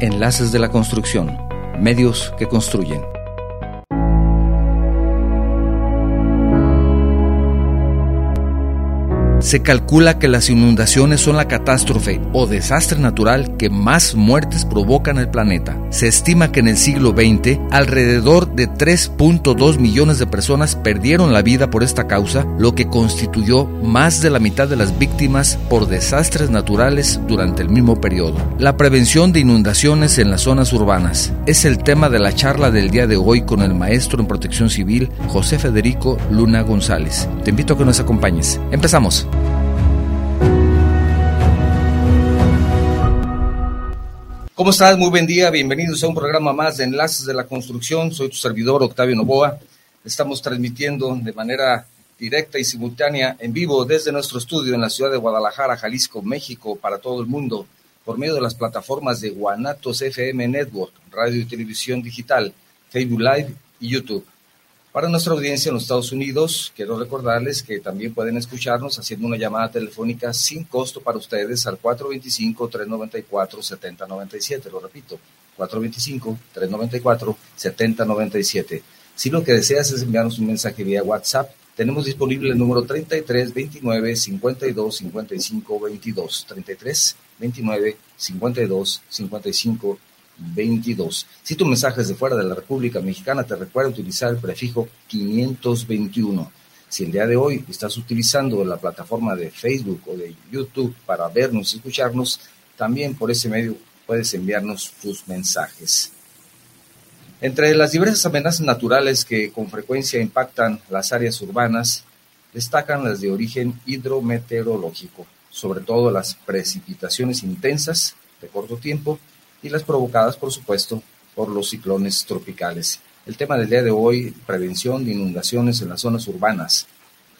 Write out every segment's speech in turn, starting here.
Enlaces de la Construcción, medios que construyen. Se calcula que las inundaciones son la catástrofe o desastre natural que más muertes provocan en el planeta. Se estima que en el siglo XX alrededor de 3.2 millones de personas perdieron la vida por esta causa, lo que constituyó más de la mitad de las víctimas por desastres naturales durante el mismo periodo. La prevención de inundaciones en las zonas urbanas es el tema de la charla del día de hoy con el maestro en protección civil José Federico Luna González. Te invito a que nos acompañes. Empezamos. ¿Cómo estás? Muy buen día. Bienvenidos a un programa más de Enlaces de la Construcción. Soy tu servidor Octavio Novoa. Estamos transmitiendo de manera directa y simultánea en vivo desde nuestro estudio en la ciudad de Guadalajara, Jalisco, México, para todo el mundo, por medio de las plataformas de Guanatos FM Network, radio y televisión digital, Facebook Live y YouTube. Para nuestra audiencia en los Estados Unidos, quiero recordarles que también pueden escucharnos haciendo una llamada telefónica sin costo para ustedes al 425-394-7097. Lo repito, 425-394-7097. Si lo que deseas es enviarnos un mensaje vía WhatsApp, tenemos disponible el número 33 29 52 55 22. 33 29 52 55 22. Si tu mensaje es de fuera de la República Mexicana, te recuerda utilizar el prefijo 521. Si el día de hoy estás utilizando la plataforma de Facebook o de YouTube para vernos y escucharnos, también por ese medio puedes enviarnos tus mensajes. Entre las diversas amenazas naturales que con frecuencia impactan las áreas urbanas, destacan las de origen hidrometeorológico, sobre todo las precipitaciones intensas de corto tiempo y las provocadas, por supuesto, por los ciclones tropicales. El tema del día de hoy, prevención de inundaciones en las zonas urbanas.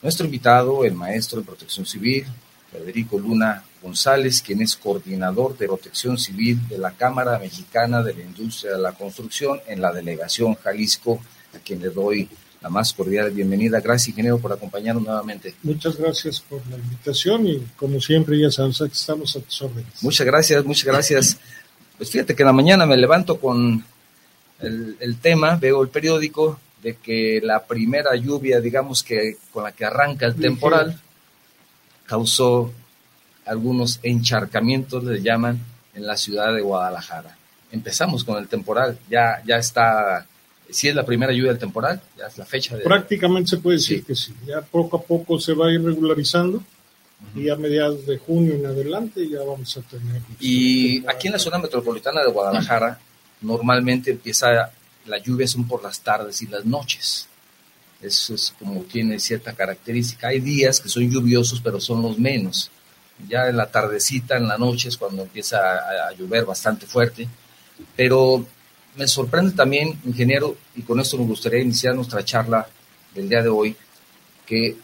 Nuestro invitado, el maestro de protección civil, Federico Luna González, quien es coordinador de protección civil de la Cámara Mexicana de la Industria de la Construcción en la delegación Jalisco, a quien le doy la más cordial bienvenida. Gracias, ingeniero, por acompañarnos nuevamente. Muchas gracias por la invitación y, como siempre, ya sabes, estamos a tus órdenes. Muchas gracias, muchas gracias. Pues fíjate que en la mañana me levanto con el, tema, veo el periódico de que la primera lluvia, digamos que con la que arranca el temporal, causó algunos encharcamientos, le llaman, en la ciudad de Guadalajara. Empezamos con el temporal, ya, ya está, si es la primera lluvia del temporal, ya es la fecha de... Prácticamente se puede decir que sí, ya poco a poco se va a ir regularizando y a mediados de junio en adelante ya vamos a tener. Y aquí en la zona metropolitana de Guadalajara, normalmente empieza, la lluvia son por las tardes y las noches. Eso es como tiene cierta característica. Hay días que son lluviosos, pero son los menos. Ya en la tardecita, en la noche es cuando empieza a, a llover bastante fuerte. Pero me sorprende también, ingeniero, y con esto me gustaría iniciar nuestra charla del día de hoy, que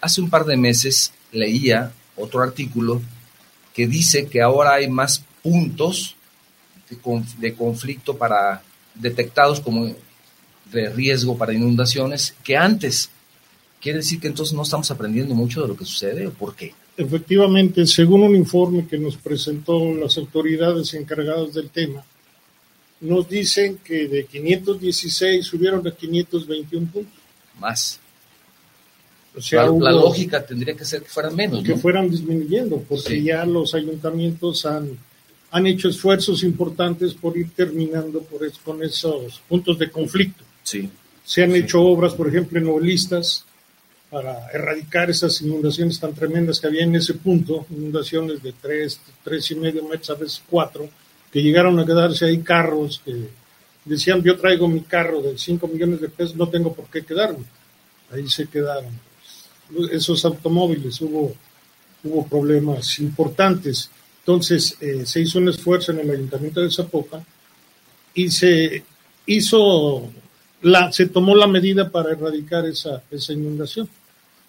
hace un par de meses leía otro artículo que dice que ahora hay más puntos de, conflicto para detectados como de riesgo para inundaciones que antes. ¿Quiere decir que entonces no estamos aprendiendo mucho de lo que sucede o por qué? Efectivamente, según un informe que nos presentó las autoridades encargadas del tema, nos dicen que de 516 subieron a 521 puntos. Más la, lógica tendría que ser que fueran menos. Que fueran disminuyendo, porque ya los ayuntamientos han, han hecho esfuerzos importantes por ir terminando por con esos puntos de conflicto. Sí. Se han hecho obras, por ejemplo, en novelistas para erradicar esas inundaciones tan tremendas que había en ese punto, inundaciones de tres, tres y medio metros, a veces cuatro, que llegaron a quedarse ahí carros que decían, yo traigo mi carro de 5 millones de pesos, no tengo por qué quedarme. Ahí se quedaron esos automóviles, hubo, hubo problemas importantes. Entonces eh, se hizo un esfuerzo en el ayuntamiento de Zapopan y se hizo la, se tomó la medida para erradicar esa, esa inundación.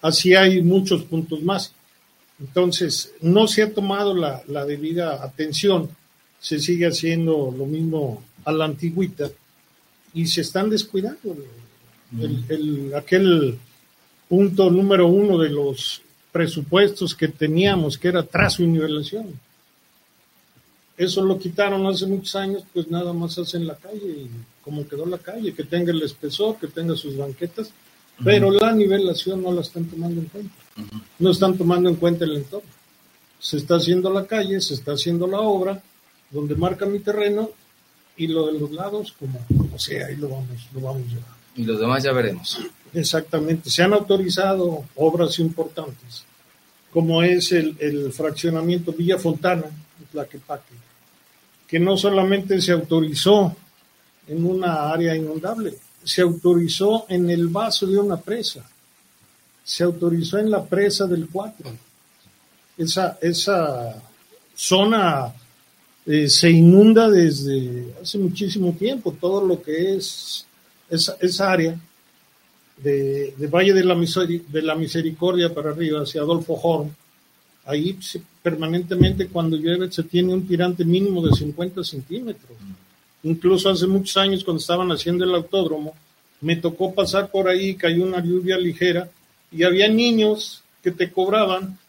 Así hay muchos puntos más. Entonces, no se ha tomado la, la debida atención, se sigue haciendo lo mismo a la antigüita y se están descuidando. El, el, aquel punto número uno de los presupuestos que teníamos, que era trazo y nivelación. Eso lo quitaron hace muchos años, pues nada más hacen la calle y como quedó la calle, que tenga el espesor, que tenga sus banquetas, pero la nivelación no la están tomando en cuenta. No están tomando en cuenta el entorno. Se está haciendo la calle, se está haciendo la obra, donde marca mi terreno, y lo de los lados, como, como sea, ahí lo vamos, lo vamos llevar. Y los demás ya veremos. Exactamente. Se han autorizado obras importantes, como es el, el fraccionamiento Villa Fontana, Tlaquepaque, que no solamente se autorizó en una área inundable, se autorizó en el vaso de una presa, se autorizó en la presa del 4. Esa, esa zona eh, se inunda desde hace muchísimo tiempo, todo lo que es esa, esa área de, de Valle de la, de la Misericordia para arriba, hacia Adolfo Horn, ahí permanentemente cuando llueve se tiene un tirante mínimo de 50 centímetros. Incluso hace muchos años cuando estaban haciendo el autódromo, me tocó pasar por ahí, cayó una lluvia ligera y había niños que te cobraban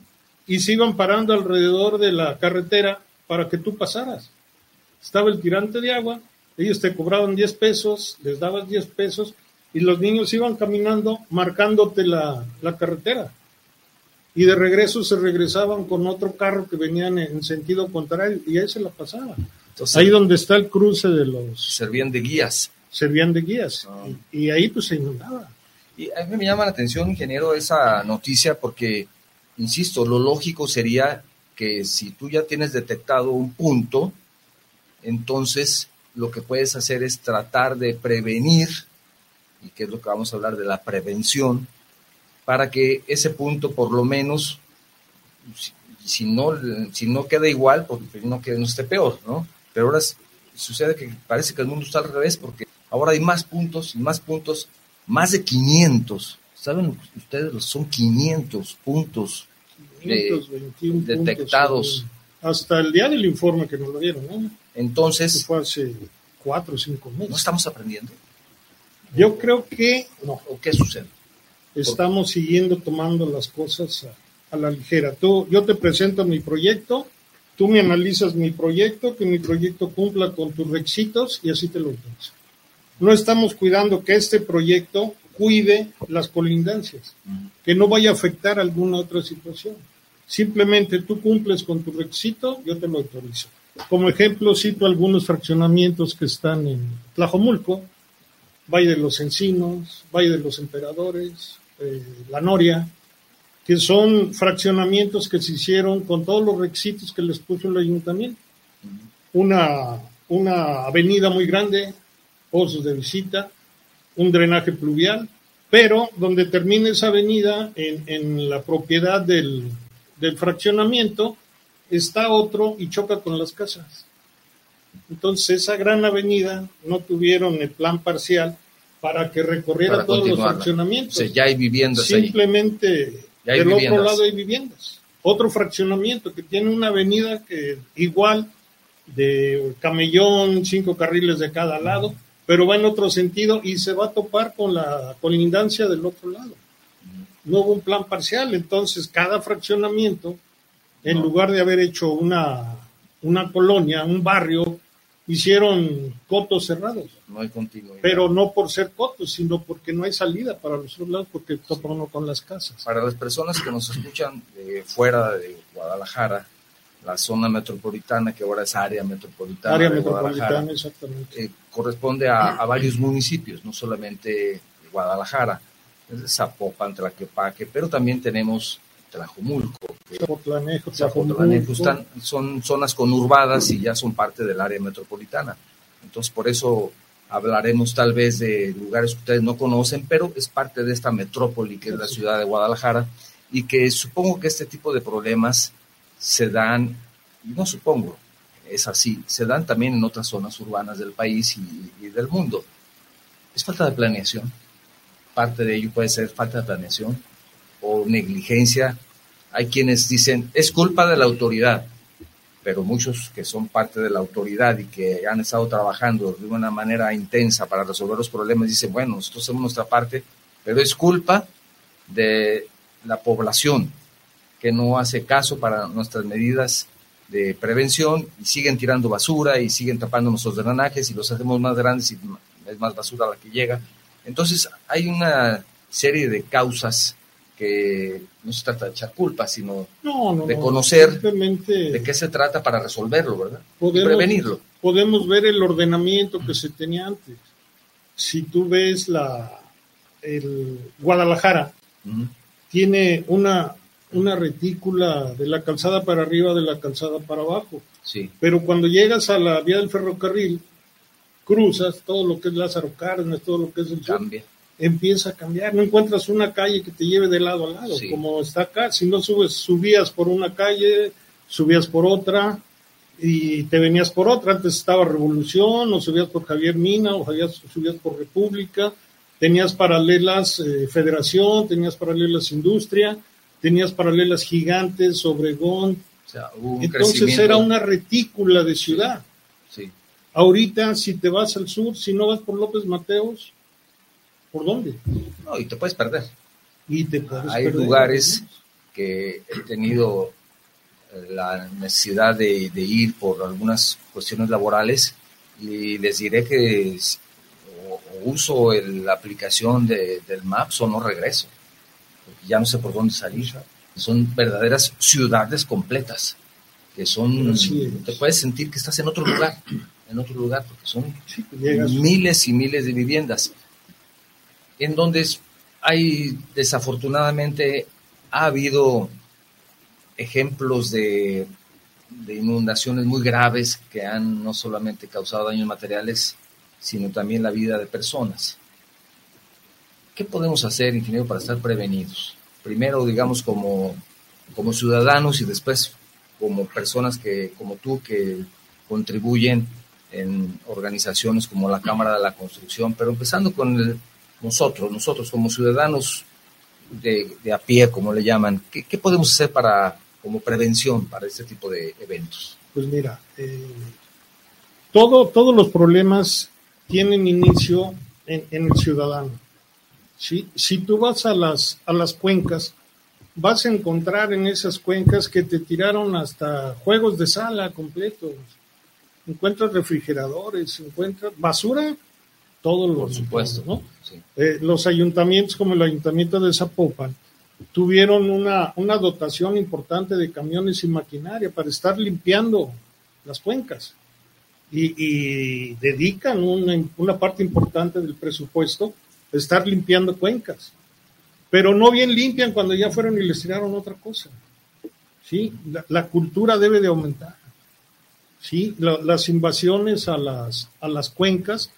y se iban parando alrededor de la carretera para que tú pasaras. Estaba el tirante de agua, ellos te cobraban 10 pesos, les dabas 10 pesos y los niños iban caminando marcándote la, la carretera y de regreso se regresaban con otro carro que venían en sentido contrario y ahí se la pasaba. ahí donde está el cruce de los... Servían de guías. Servían de guías. Ah. Y, ahí pues se inundaba. Y a mí me llama la atención, ingeniero, esa noticia porque, insisto, lo lógico sería que si tú ya tienes detectado un punto, entonces lo que puedes hacer es tratar de prevenir, y que es lo que vamos a hablar de la prevención, para que ese punto por lo menos, si, no, si no queda igual, porque no, que no esté peor, ¿no? Pero ahora sucede que parece que el mundo está al revés, porque ahora hay más puntos y más puntos, más de 500. ¿Saben ustedes? Son 500 puntos detectados. hasta el día del informe que nos lo dieron, ¿no? Entonces... fue hace cuatro o cinco meses. ¿No estamos aprendiendo? Yo creo que no. ¿O qué sucede? estamos siguiendo tomando las cosas a, la ligera. Tú, yo te presento mi proyecto, tú me analizas mi proyecto, que mi proyecto cumpla con tus requisitos y así te lo doy. No estamos cuidando que este proyecto cuide las colindancias, que no vaya a afectar alguna otra situación. Simplemente tú cumples con tu requisito, yo te lo autorizo. Como ejemplo, cito algunos fraccionamientos que están en Tlajomulco, Valle de los Encinos, Valle de los Emperadores, eh, La Noria, que son fraccionamientos que se hicieron con todos los requisitos que les puso el ayuntamiento. Una, una avenida muy grande, pozos de visita, un drenaje pluvial, pero donde termina esa avenida, en, en la propiedad del, del fraccionamiento, está otro y choca con las casas. Entonces, esa gran avenida no tuvieron el plan parcial para que recorriera todos los fraccionamientos. ya hay viviendas Simplemente del otro lado hay viviendas. Otro fraccionamiento que tiene una avenida que igual de camellón, cinco carriles de cada lado, pero va en otro sentido y se va a topar con la colindancia del otro lado. No hubo un plan parcial, entonces cada fraccionamiento, en lugar de haber hecho una, una colonia, un barrio hicieron cotos cerrados. No hay continuidad. Pero no por ser cotos, sino porque no hay salida para los otros lados, porque topan con las casas. Para las personas que nos escuchan de fuera de Guadalajara, la zona metropolitana, que ahora es área metropolitana. Área metropolitana, exactamente. Eh, corresponde a, a, varios municipios, no solamente Guadalajara, Zapopan, Tlaquepaque, pero también tenemos Tlajomulco, están, son zonas conurbadas y ya son parte del área metropolitana. Entonces, por eso hablaremos tal vez de lugares que ustedes no conocen, pero es parte de esta metrópoli que es la ciudad de Guadalajara y que supongo que este tipo de problemas se dan, y no supongo, es así, se dan también en otras zonas urbanas del país y del mundo. Es falta de planeación. Parte de ello puede ser falta de planeación o negligencia. Hay quienes dicen, es culpa de la autoridad, pero muchos que son parte de la autoridad y que han estado trabajando de una manera intensa para resolver los problemas, dicen, bueno, nosotros hacemos nuestra parte, pero es culpa de la población que no hace caso para nuestras medidas de prevención y siguen tirando basura y siguen tapando nuestros drenajes y los hacemos más grandes y es más basura la que llega. Entonces hay una serie de causas que no se trata de echar culpa, sino de conocer de qué se trata para resolverlo, ¿verdad? Podemos, prevenirlo. Podemos ver el ordenamiento que se tenía antes. Si tú ves la el Guadalajara, tiene una, una retícula de la calzada para arriba, de la calzada para abajo. Sí. Pero cuando llegas a la vía del ferrocarril, cruzas todo lo que es Lázaro Cárdenas, todo lo que es el Cambia. Empieza a cambiar. No encuentras una calle que te lleve de lado a lado, como está acá. Si no subes, subías por una calle, subías por otra y te venías por otra. Antes estaba Revolución, o subías por Javier Mina, o subías por República. Tenías paralelas eh, Federación, tenías paralelas Industria, tenías paralelas Gigantes, Obregón. Entonces era una retícula de ciudad. Sí. Ahorita, si te vas al sur, si no vas por López Mateos, ¿por dónde? No, y te puedes perder. Y te Hay lugares que he tenido eh, la necesidad de, ir por algunas cuestiones laborales y les diré que uso la aplicación de, del Maps o no regreso, porque ya no sé por dónde salir. Son verdaderas ciudades completas, que son, te puedes sentir que estás en otro lugar en otro lugar, porque son miles y miles de viviendas, en donde hay desafortunadamente ha habido ejemplos de, inundaciones muy graves que han no solamente causado daños materiales, sino también la vida de personas. ¿Qué podemos hacer, ingeniero, para estar prevenidos? Primero, digamos, como, como ciudadanos y después como personas que, como tú, que contribuyen en organizaciones como la Cámara de la Construcción, pero empezando con nosotros, nosotros como ciudadanos de, a pie, como le llaman, ¿qué, podemos hacer para como prevención para este tipo de eventos? Pues mira, eh, todo, todos los problemas tienen inicio en, el ciudadano. ¿sí? Si tú vas a las, a las cuencas, vas a encontrar en esas cuencas que te tiraron hasta juegos de sala completos, encuentras refrigeradores, encuentras basura, todos los. Por supuesto. ¿no? Eh, los ayuntamientos, como el ayuntamiento de Zapopan, tuvieron una, una dotación importante de camiones y maquinaria para estar limpiando las cuencas. Y, dedican una, una, parte importante del presupuesto a estar limpiando cuencas. Pero no bien limpian cuando ya fueron y les tiraron otra cosa. ¿sí? la cultura debe de aumentar. ¿sí? las invasiones a las, a las cuencas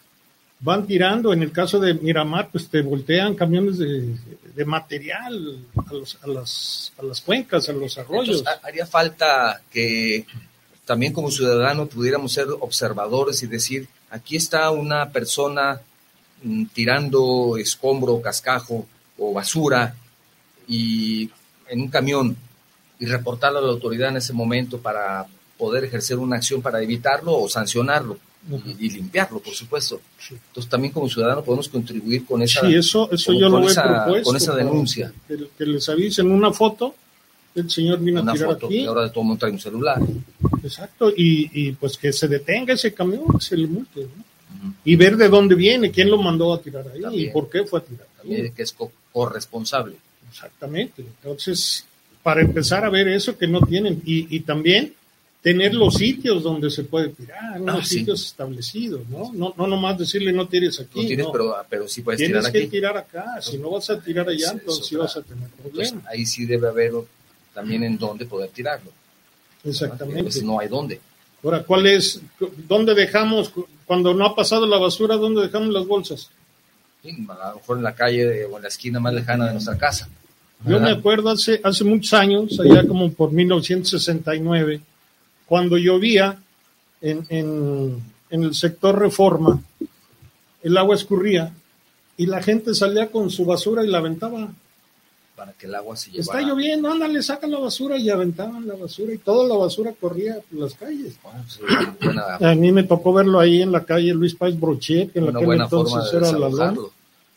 van tirando, en el caso de Miramar, pues te voltean camiones de, de material a, los, a, las, a las cuencas, a los arroyos. haría falta que también como ciudadano pudiéramos ser observadores y decir, aquí está una persona mm, tirando escombro, cascajo o basura y en un camión y reportarlo a la autoridad en ese momento para poder ejercer una acción para evitarlo o sancionarlo y, limpiarlo, por supuesto. Entonces también como ciudadano podemos contribuir con esa, sí, eso, eso yo lo esa, con esa denuncia. Que, les avisen una foto, el señor vino a tirar foto, aquí. ahora de todo mundo trae un celular. Exacto, y, y, pues que se detenga ese camión, se le multe, Y ver de dónde viene, quién lo mandó a tirar ahí y por qué fue a tirar ahí. que es corresponsable. Exactamente. Entonces, para empezar a ver eso que no tienen, y, y también tener los sitios donde se puede tirar, unos ah, sitios establecidos, ¿no? ¿no? No nomás decirle no tires aquí. No tienes, Pero, pero sí puedes Tienes tirar que tirar acá, si no vas a tirar allá, entonces sí vas a tener problemas. ahí sí debe haber también en dónde poder tirarlo. Exactamente. Si no hay dónde. Ahora, ¿cuál es, dónde dejamos, cuando no ha pasado la basura, dónde dejamos las bolsas? Sí, a lo mejor en la calle o en la esquina más lejana de nuestra casa. Yo me acuerdo hace, hace muchos años, allá como por 1969, cuando llovía en, en, el sector reforma, el agua escurría y la gente salía con su basura y la aventaba. Para que el agua se llevara. Está lloviendo, ándale, sacan la basura y aventaban la basura y toda la basura corría por las calles. A mí me tocó verlo ahí en la calle Luis Páez Brochet, que en la que entonces era la.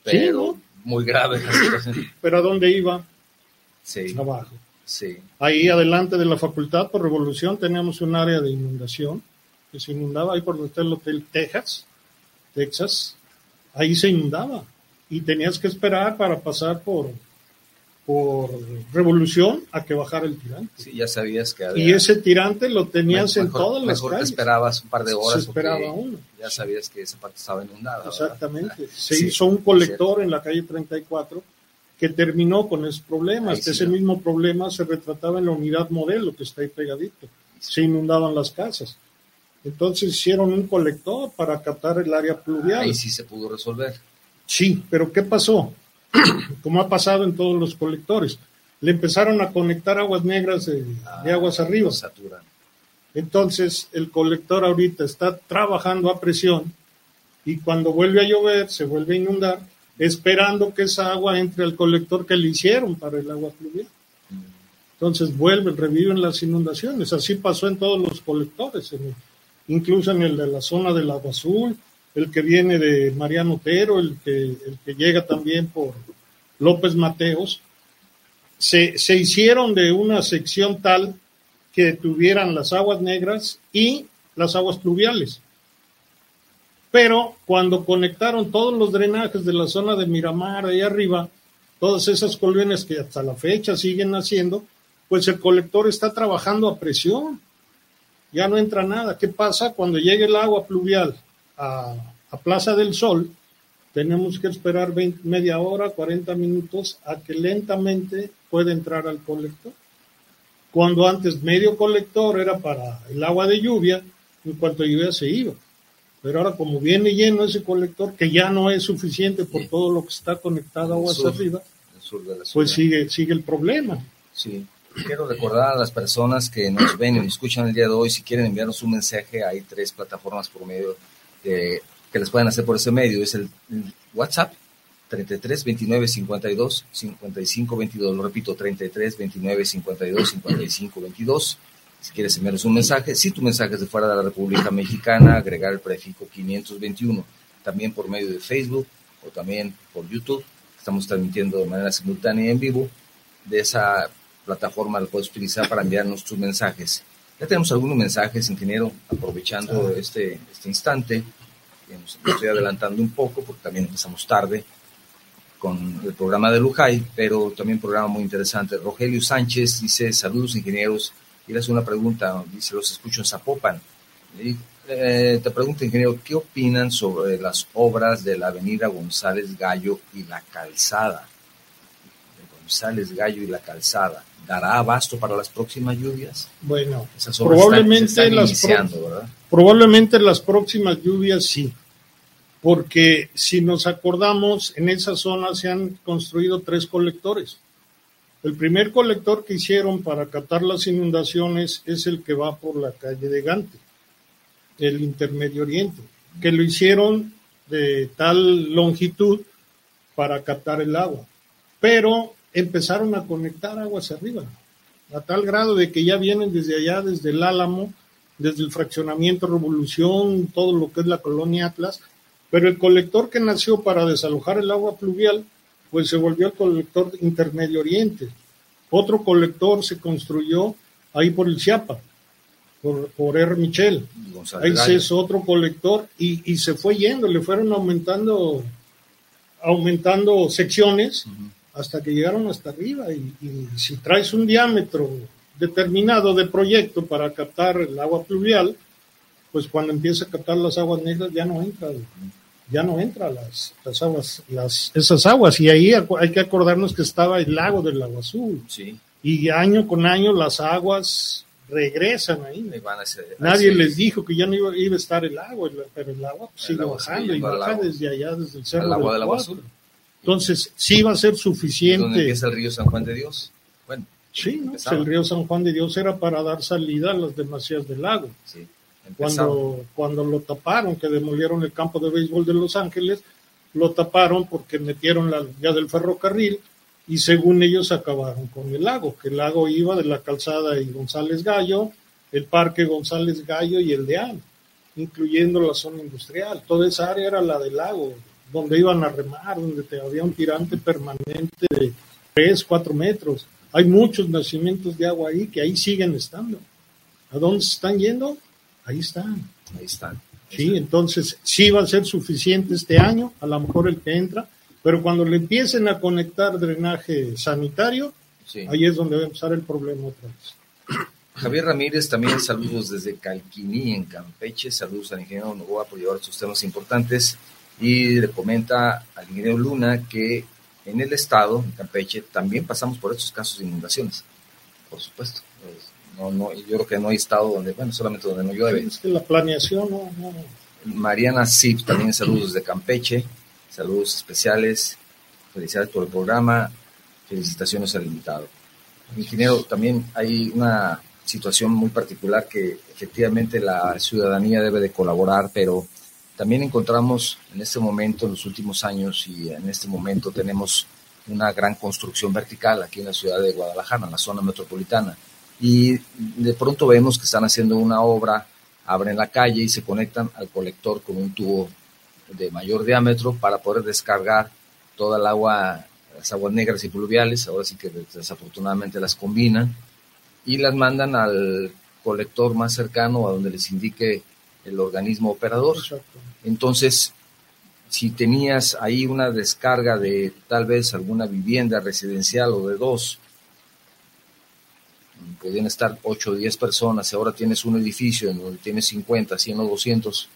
Pero muy grave Pero ¿a dónde iba? Sí. Abajo. Sí. Ahí adelante de la facultad por Revolución teníamos un área de inundación que se inundaba ahí por donde está el Hotel Texas, Texas, ahí se inundaba y tenías que esperar para pasar por, por Revolución a que bajara el tirante. Sí, ya sabías que había... Y ese tirante lo tenías mejor, en todas las mejor calles. te esperabas un par de horas. Se esperaba uno. Ya sabías que esa parte estaba inundada. ¿verdad? Exactamente. Se Sí, hizo un colector en la calle 34 que terminó con esos problemas. Sí, Ese ¿no? mismo problema se retrataba en la unidad modelo que está ahí pegadito. Se inundaban las casas. Entonces hicieron un colector para captar el área pluvial. Ahí sí se pudo resolver. Sí, pero ¿qué pasó? Como ha pasado en todos los colectores. Le empezaron a conectar aguas negras de, de aguas Ah, arriba. lo saturan. Entonces el colector ahorita está trabajando a presión y cuando vuelve a llover se vuelve a inundar esperando que esa agua entre al colector que le hicieron para el agua pluvial. Entonces vuelven, reviven las inundaciones. Así pasó en todos los colectores, incluso en el de la zona del agua azul, el que viene de Mariano Otero, el que, el que llega también por López Mateos. Se, se hicieron de una sección tal que tuvieran las aguas negras y las aguas pluviales. Pero cuando conectaron todos los drenajes de la zona de Miramar, ahí arriba, todas esas colonias que hasta la fecha siguen haciendo, pues el colector está trabajando a presión. Ya no entra nada. ¿Qué pasa cuando llegue el agua pluvial a, a Plaza del Sol? Tenemos que esperar 20 media hora, 40 minutos a que lentamente pueda entrar al colector cuando antes medio colector era para el agua de lluvia, en cuanto llovía se iba. Pero ahora como viene lleno ese colector, que ya no es suficiente por todo lo que está conectado a aguas Sur. arriba, pues sigue, sigue el problema. Sí. Quiero recordar a las personas que nos ven y nos escuchan el día de hoy, si quieren enviarnos un mensaje, hay tres plataformas por medio de- que les pueden hacer por ese medio. Es el WhatsApp 33 29 52 55 22. Lo repito, 33 29 52 55 22. Si quieres enviarnos un mensaje, si tu mensaje es de fuera de la República Mexicana, agregar el prefijo 521. También por medio de Facebook o también por YouTube. Estamos transmitiendo de manera simultánea y en vivo. De esa plataforma lo puedes utilizar para enviarnos tus mensajes. Ya tenemos algunos mensajes, ingeniero, aprovechando este, este instante. nos estoy adelantando un poco porque también empezamos tarde con el programa de Lujay, pero también un programa muy interesante. Rogelio Sánchez dice, saludos ingenieros, y le hace una pregunta, dice, los escucho en Zapopan. Y, eh, te pregunto, ingeniero, ¿qué opinan sobre las obras de la avenida González Gallo y la calzada? González Gallo y la calzada. ¿Dará abasto para las próximas lluvias? Bueno, Esas obras probablemente están, las. Probablemente las próximas lluvias sí, porque si nos acordamos, en esa zona se han construido tres colectores. El primer colector que hicieron para captar las inundaciones es el que va por la calle de Gante, el Intermedio Oriente, que lo hicieron de tal longitud para captar el agua. Pero empezaron a conectar aguas arriba, a tal grado de que ya vienen desde allá, desde el Álamo, desde el fraccionamiento Revolución, todo lo que es la colonia Atlas, pero el colector que nació para desalojar el agua pluvial, pues se volvió el colector Intermedio Oriente. Otro colector se construyó ahí por el Chiapa, por, por R. Michel. González Ahí se hizo otro colector y, y se fue yendo, le fueron aumentando, aumentando secciones hasta que llegaron hasta arriba. Y, y si traes un diámetro determinado de proyecto para captar el agua pluvial, pues cuando empieza a captar las aguas negras ya no entra, ya no entra las, las aguas, las, esas aguas. Y ahí hay que acordarnos que estaba el lago del agua azul. Sí, Y año con año las aguas regresan ahí. van a ser- Nadie les es. dijo que ya no iba, iba a estar el agua, pero el agua pues, El sigue agua bajando y baja lago. desde allá, desde el cerro Al agua del agua azul. Entonces, sí va a ser ¿Es suficiente. empieza el río San Juan de Dios? Bueno, Sí, ¿no? el río San Juan de Dios era para dar salida a las demasías del lago. sí. Cuando, cuando lo taparon, que demolieron el campo de béisbol de Los Ángeles, lo taparon porque metieron la vía del ferrocarril y según ellos acabaron con el lago, que el lago iba de la calzada y González Gallo, el parque González Gallo y el de An, incluyendo la zona industrial. Toda esa área era la del lago, donde iban a remar, donde te- había un tirante permanente de 3, 4 metros. Hay muchos nacimientos de agua ahí que ahí siguen estando. ¿A dónde se están yendo? Ahí están. Ahí están. Sí, entonces sí va a ser suficiente este año, a lo mejor el que entra, pero cuando le empiecen a conectar drenaje sanitario, ahí es donde va a empezar el problema otra vez. Javier Ramírez, también saludos desde Calquiní, en Campeche. Saludos al ingeniero Novoa por llevar estos temas importantes. Y le comenta al ingeniero Luna que en el estado, en Campeche, también pasamos por estos casos de inundaciones. Por supuesto. Pues, no, no, yo creo que no hay estado donde, bueno, solamente donde no llueve. Es que la planeación no. no. Mariana Zip, también saludos desde Campeche. Saludos especiales. Felicidades por el programa. Felicitaciones al invitado. Ingeniero, también hay una situación muy particular que efectivamente la ciudadanía debe de colaborar, pero también encontramos en este momento, en los últimos años y en este momento tenemos una gran construcción vertical aquí en la ciudad de Guadalajara, en la zona metropolitana. Y de pronto vemos que están haciendo una obra, abren la calle y se conectan al colector con un tubo de mayor diámetro para poder descargar toda el agua, las aguas negras y pluviales, ahora sí que desafortunadamente las combinan y las mandan al colector más cercano a donde les indique el organismo operador. Entonces, si tenías ahí una descarga de tal vez alguna vivienda residencial o de dos, podían estar 8 o 10 personas, y ahora tienes un edificio en donde tienes 50, 100 o 200,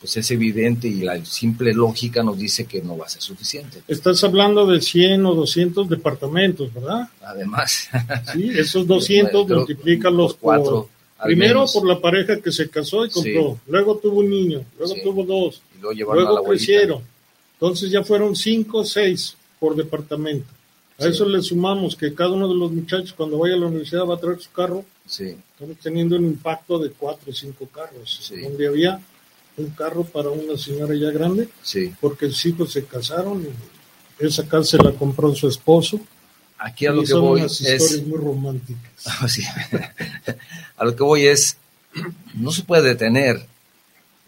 pues es evidente y la simple lógica nos dice que no va a ser suficiente. Estás hablando de 100 o 200 departamentos, ¿verdad? Además. Sí, esos 200 multiplican los cuatro. primero por la pareja que se casó y compró, luego tuvo un niño, luego tuvo dos, luego, crecieron. Entonces ya fueron 5 o 6 por departamento. A eso le sumamos que cada uno de los muchachos cuando vaya a la universidad va a traer su carro. Sí. Estamos teniendo un impacto de 4 o 5 carros. Donde había un carro para una señora ya grande, sí. porque sus hijos se casaron y esa casa se la compró su esposo. Aquí a lo que voy es historias muy románticas. a lo que voy es no se puede detener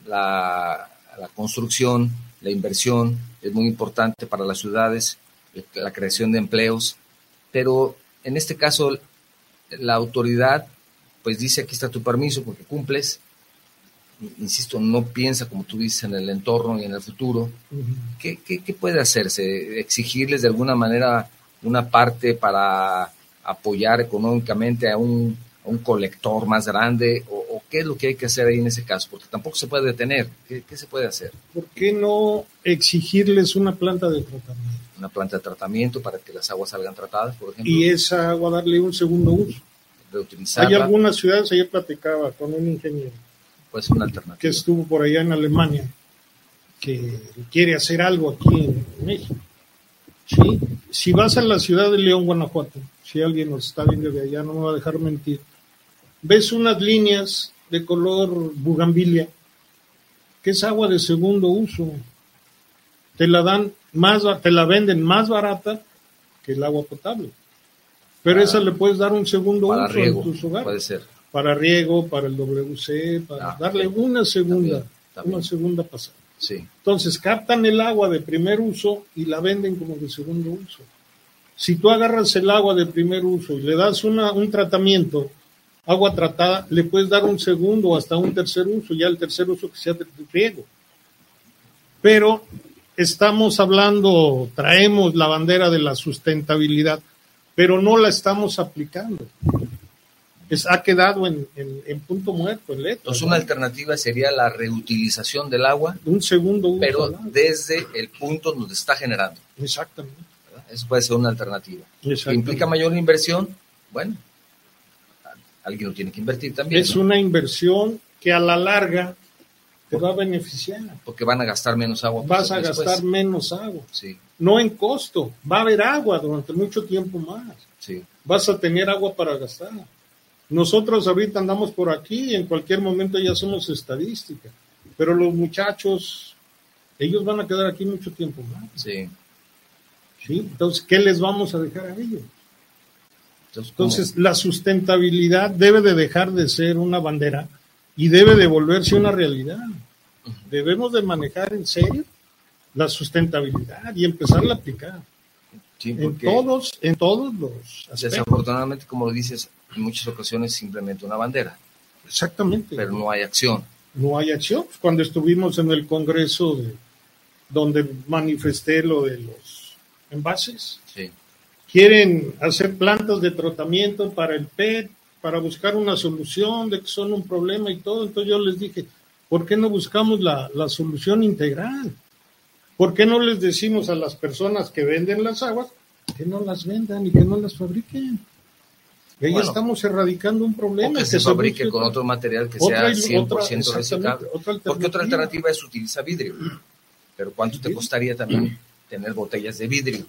la, la construcción, la inversión es muy importante para las ciudades, la creación de empleos, pero en este caso la autoridad pues dice aquí está tu permiso porque cumples, insisto, no piensa, como tú dices, en el entorno y en el futuro, ¿qué, puede hacerse? ¿Exigirles de alguna manera una parte para apoyar económicamente a un, colector más grande? O, qué es lo que hay que hacer ahí en ese caso? Porque tampoco se puede detener. ¿Qué, se puede hacer? ¿Por qué no exigirles una planta de tratamiento? Una planta de tratamiento para que las aguas salgan tratadas, por ejemplo. Y esa agua darle un segundo uso. Hay algunas ciudades, ayer platicaba con un ingeniero, pues una alternativa. Que estuvo por allá en Alemania, que quiere hacer algo aquí en México. ¿Sí? Si vas a la ciudad de León, Guanajuato, si alguien nos está viendo de allá, no me va a dejar mentir, ves unas líneas de color bugambilia, que es agua de segundo uso. Te la dan más, te la venden más barata que el agua potable. Pero esa le puedes dar un segundo uso en tus hogares. Puede ser para riego, para el WC, para ah, darle una segunda, una segunda pasada. Sí. Entonces captan el agua de primer uso y la venden como de segundo uso. Si tú agarras el agua de primer uso y le das una, un tratamiento, agua tratada, le puedes dar un segundo hasta un tercer uso, ya el tercer uso que sea de riego. Pero estamos hablando, traemos la bandera de la sustentabilidad, pero no la estamos aplicando ha quedado en, punto muerto, en letra. Entonces, una alternativa sería la reutilización del agua. Un segundo uso. Pero desde el punto donde está generando. Exactamente. Eso puede ser una alternativa. ¿Implica mayor inversión? Bueno, alguien lo tiene que invertir también. Es una inversión que a la larga te va a beneficiar. Porque van a gastar menos agua. Vas a gastar menos agua. Sí. No en costo, va a haber agua durante mucho tiempo más. Sí. Vas a tener agua para gastar. Nosotros ahorita andamos por aquí y en cualquier momento ya somos estadística, pero los muchachos, ellos van a quedar aquí mucho tiempo más. Sí. ¿Sí? Entonces, ¿qué les vamos a dejar a ellos? Entonces, la sustentabilidad debe de dejar de ser una bandera y debe de volverse una realidad. Debemos de manejar en serio la sustentabilidad y empezar a aplicar. en todos, en todos los aspectos. Desafortunadamente, como lo dices, en muchas ocasiones simplemente una bandera. Exactamente. Pero no hay acción. No hay acción. Cuando estuvimos en el Congreso de, donde manifesté lo de los envases, sí. quieren hacer plantas de tratamiento para el PET, para buscar una solución de que son un problema y todo. Entonces yo les dije, ¿por qué no buscamos la, la solución integral? ¿Por qué no les decimos a las personas que venden las aguas que no las vendan y que no las fabriquen? Y ahí estamos erradicando un problema. que, se, fabrique con otro material que sea 100% reciclable. Porque otra alternativa es utilizar vidrio. Pero ¿cuánto te costaría también tener botellas de vidrio?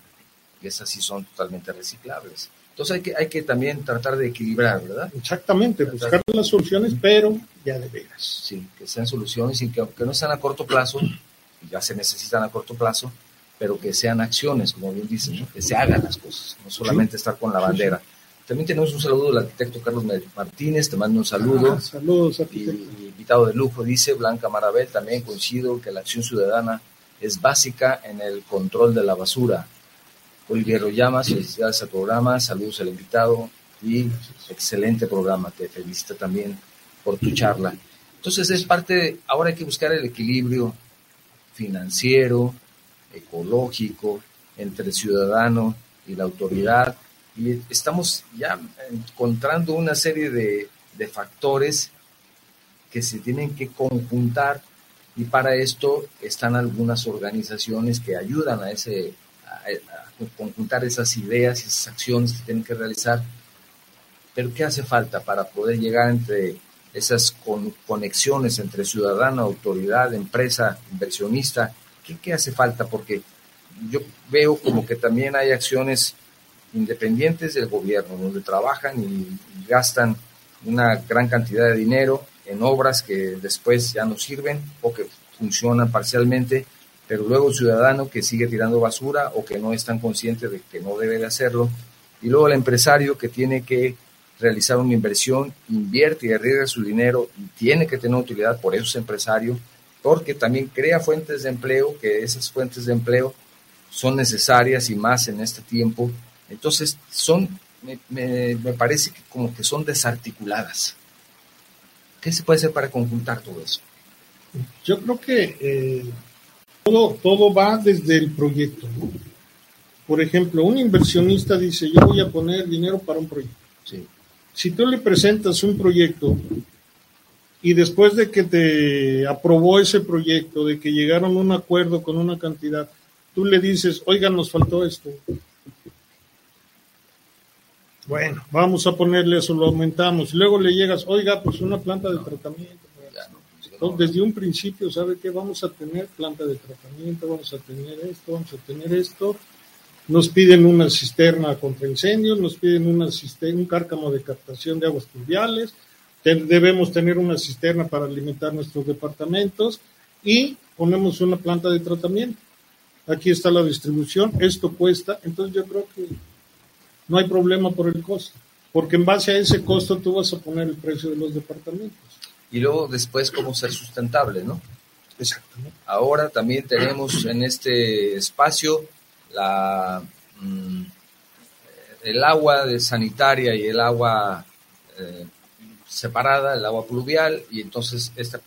Y esas sí son totalmente reciclables. Entonces hay que, hay que también tratar de equilibrar, ¿verdad? Exactamente, buscar las soluciones, pero ya de veras. Sí, que sean soluciones y que aunque no sean a corto plazo, ya se necesitan a corto plazo, pero que sean acciones, como bien dicen, que se hagan las cosas, no solamente estar con la bandera. También tenemos un saludo del arquitecto Carlos Martínez, te mando un saludo. Ah, saludos, arquitecto. Y, invitado de lujo, dice Blanca Marabel, también coincido que la acción ciudadana es básica en el control de la basura. Olivier Llamas, felicidades al programa, saludos al invitado y excelente programa, te felicito también por tu charla. Entonces es parte, ahora hay que buscar el equilibrio financiero, ecológico, entre el ciudadano y la autoridad. Y estamos ya encontrando una serie de, factores que se tienen que conjuntar y para esto están algunas organizaciones que ayudan a, ese, a, conjuntar esas ideas y esas acciones que tienen que realizar. Pero ¿qué hace falta para poder llegar entre esas conexiones entre ciudadano, autoridad, empresa, inversionista, ¿qué, hace falta? Porque yo veo como que también hay acciones independientes del gobierno, donde trabajan y, gastan una gran cantidad de dinero en obras que después ya no sirven o que funcionan parcialmente, pero luego el ciudadano que sigue tirando basura o que no es tan consciente de que no debe de hacerlo, y luego el empresario que tiene que realizar una inversión, invierte y arriesga su dinero y tiene que tener utilidad, por eso es empresario, porque también crea fuentes de empleo, que esas fuentes de empleo son necesarias y más en este tiempo. Entonces, son, me, parece que como que son desarticuladas. ¿Qué se puede hacer para conjuntar todo eso? Yo creo que eh, todo, todo va desde el proyecto. Por ejemplo, un inversionista dice, yo voy a poner dinero para un proyecto. Sí si tú le presentas un proyecto y después de que te aprobó ese proyecto, de que llegaron a un acuerdo con una cantidad, tú le dices, oiga, nos faltó esto. Bueno, vamos a ponerle eso, lo aumentamos. Luego le llegas, oiga, pues una planta de tratamiento. Desde un principio, ¿sabe qué? Vamos a tener planta de tratamiento, vamos a tener esto, vamos a tener esto, nos piden una cisterna contra incendios, nos piden una cisterna, un cárcamo de captación de aguas pluviales, debemos tener una cisterna para alimentar nuestros departamentos y ponemos una planta de tratamiento. Aquí está la distribución, esto cuesta, entonces yo creo que no hay problema por el costo, porque en base a ese costo tú vas a poner el precio de los departamentos. Y luego después cómo ser sustentable, ¿no? Exactamente. Ahora también tenemos en este espacio la, mm, el agua de sanitaria y el agua eh, separada, el agua pluvial, y entonces esta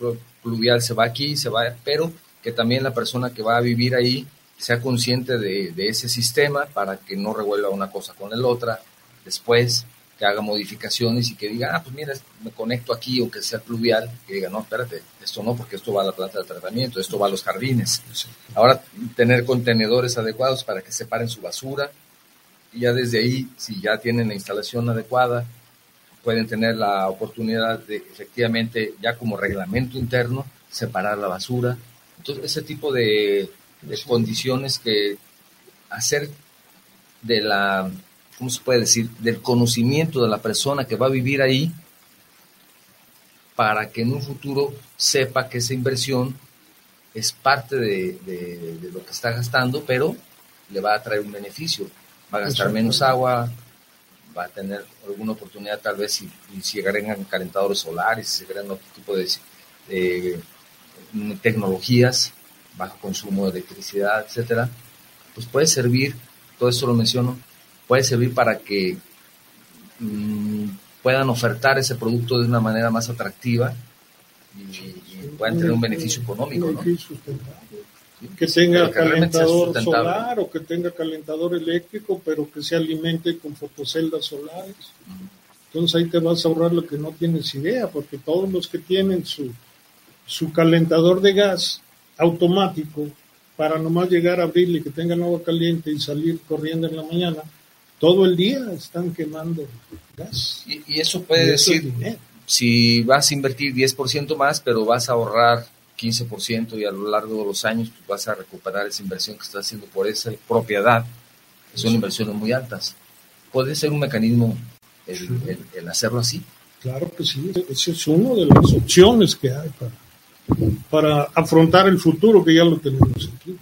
pluvial se va aquí, se va, pero que también la persona que va a vivir ahí sea consciente de, de ese sistema para que no revuelva una cosa con la otra después que haga modificaciones y que diga, ah, pues mira, me conecto aquí, aunque sea pluvial, que diga, no, espérate, esto no, porque esto va a la planta de tratamiento, esto va a los jardines. Ahora, tener contenedores adecuados para que separen su basura, y ya desde ahí, si ya tienen la instalación adecuada, pueden tener la oportunidad de efectivamente, ya como reglamento interno, separar la basura. Entonces, ese tipo de, de condiciones que hacer de la ¿cómo se puede decir?, del conocimiento de la persona que va a vivir ahí para que en un futuro sepa que esa inversión es parte de, lo que está gastando, pero le va a traer un beneficio. Va a gastar menos agua, va a tener alguna oportunidad tal vez si, si agregan calentadores solares, si agregan otro tipo de, tecnologías, bajo consumo de electricidad, etcétera, pues puede servir todo eso lo menciono, puede servir para que mm, puedan ofertar ese producto de una manera más atractiva y, puedan tener un beneficio económico. ¿no? Que tenga calentador solar o que tenga calentador eléctrico, pero que se alimente con fotoceldas solares. Entonces ahí te vas a ahorrar lo que no tienes idea, porque todos los que tienen su, su calentador de gas automático para nomás llegar a abrirle y que tengan agua caliente y salir corriendo en la mañana, todo el día están quemando gas. Y, eso puede decir, si vas a invertir 10% más, pero vas a ahorrar 15% y a lo largo de los años pues, vas a recuperar esa inversión que estás haciendo por esa propiedad, que son inversiones muy altas. Puede ser un mecanismo el, hacerlo así. Claro que sí, esa es una de las opciones que hay para, para afrontar el futuro que ya lo tenemos aquí.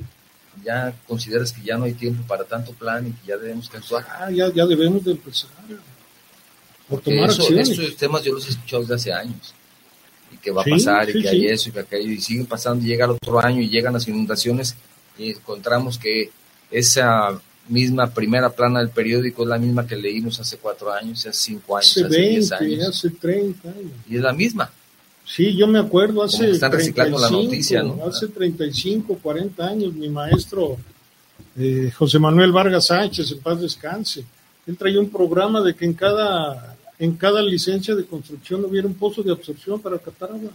¿Ya consideras que ya no hay tiempo para tanto plan y que ya debemos actuar? Ah, ya, ya debemos de empezar. Por tomar acciones. Estos temas yo los he escuchado desde hace años. Y que va a pasar, y que hay eso, y que aquello, y siguen pasando, y llega el otro año, y llegan las inundaciones, y encontramos que esa misma primera plana del periódico es la misma que leímos hace cuatro años, hace cinco años, hace, hace 10 años. Hace 30 años. Y es la misma. Sí, yo me acuerdo hace. Están reciclando 35, la noticia, ¿no? Hace 35, 40 años, mi maestro eh, José Manuel Vargas Sánchez, en paz descanse, él traía un programa de que en cada, en cada licencia de construcción hubiera un pozo de absorción para captar agua.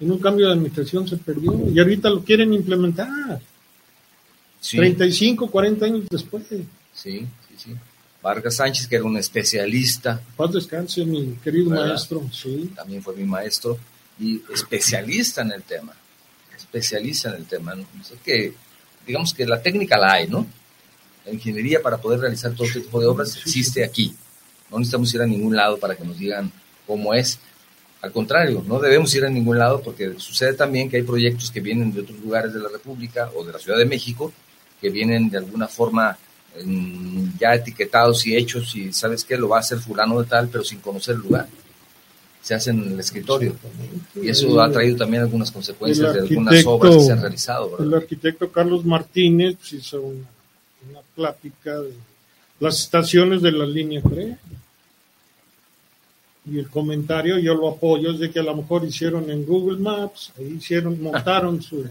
En un cambio de administración se perdió y ahorita lo quieren implementar. 35, 40 años después. Sí, sí, sí. Vargas Sánchez, que era un especialista. Paz descanse, mi querido maestro. Sí. También fue mi maestro y especialista en el tema. Especialista en el tema. que, digamos que la técnica la hay, ¿no? La ingeniería para poder realizar todo este tipo de obras existe aquí. No necesitamos ir a ningún lado para que nos digan cómo es. Al contrario, no debemos ir a ningún lado porque sucede también que hay proyectos que vienen de otros lugares de la República o de la Ciudad de México que vienen de alguna forma ya etiquetados y hechos y sabes que lo va a hacer fulano de tal, pero sin conocer el lugar. Se hace en el escritorio. Y eso ha traído también algunas consecuencias de algunas obras que se han realizado. El arquitecto Carlos Martínez pues, hizo una, plática de las estaciones de la línea CRE. Y el comentario, yo lo apoyo, es de que a lo mejor hicieron en Google Maps, ahí hicieron, montaron su